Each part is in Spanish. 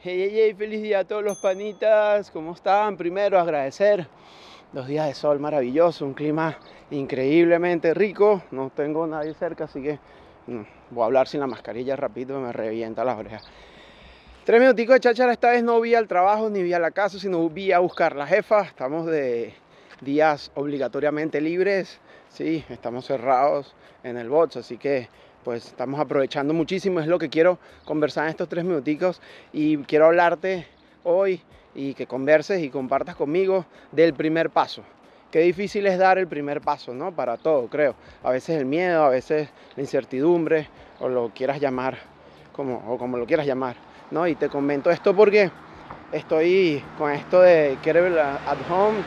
Hey, hey, hey, feliz día a todos los panitas. ¿Cómo están? Primero agradecer los días de sol maravilloso, un clima increíblemente rico. No tengo nadie cerca, así que mm, voy a hablar sin la mascarilla rápido, me revienta las orejas. Tres minuticos de cháchara, esta vez no vi al trabajo ni vi a la casa, sino vi a buscar la jefa. Estamos de días obligatoriamente libres, sí, estamos cerrados en el box, así que pues estamos aprovechando muchísimo, es lo que quiero conversar en estos tres minuticos y quiero hablarte hoy y que converses y compartas conmigo del primer paso. Qué difícil es dar el primer paso, ¿no? Para todo, creo. A veces el miedo, a veces la incertidumbre, o lo quieras llamar, como, o como lo quieras llamar, ¿no? Y te comento esto porque estoy con esto de Kettlebell at Home,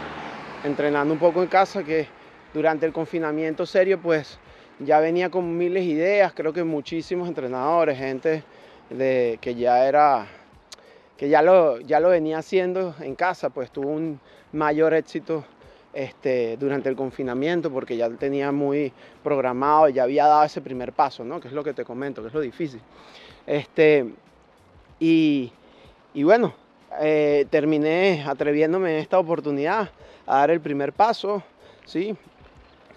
entrenando un poco en casa, que durante el confinamiento serio, pues ya venía con miles de ideas, creo que muchísimos entrenadores, gente de, que ya era, que ya lo, ya lo venía haciendo en casa, pues tuvo un mayor éxito este, durante el confinamiento porque ya tenía muy programado, ya había dado ese primer paso, ¿no? Que es lo que te comento, que es lo difícil. Este, y, y bueno, eh, terminé atreviéndome en esta oportunidad a dar el primer paso, ¿sí?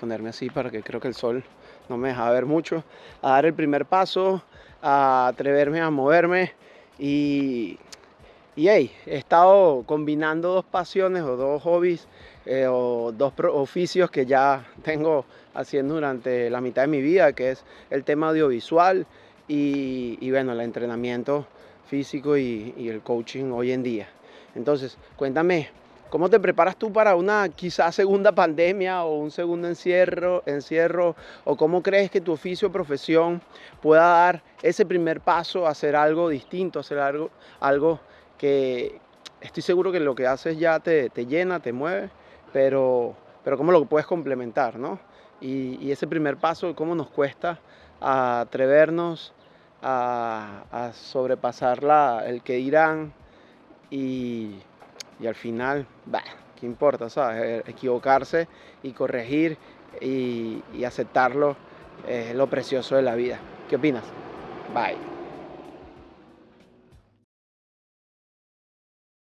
Ponerme así para que creo que el sol no me deja ver mucho, a dar el primer paso, a atreverme a moverme y, y hey, he estado combinando dos pasiones o dos hobbies eh, o dos oficios que ya tengo haciendo durante la mitad de mi vida, que es el tema audiovisual y, y bueno, el entrenamiento físico y, y el coaching hoy en día. Entonces, cuéntame, ¿Cómo te preparas tú para una quizás segunda pandemia o un segundo encierro, encierro? ¿O cómo crees que tu oficio o profesión pueda dar ese primer paso a hacer algo distinto, hacer algo, algo que estoy seguro que lo que haces ya te, llena, te mueve, pero, pero cómo lo puedes complementar, ¿no? Y, ese primer paso, cómo nos cuesta atrevernos a, a sobrepasar la, el que dirán y y al final, bah, ¿qué importa? ¿sabes? Eh, equivocarse y corregir y, y aceptarlo es lo precioso de la vida. ¿Qué opinas? Bye.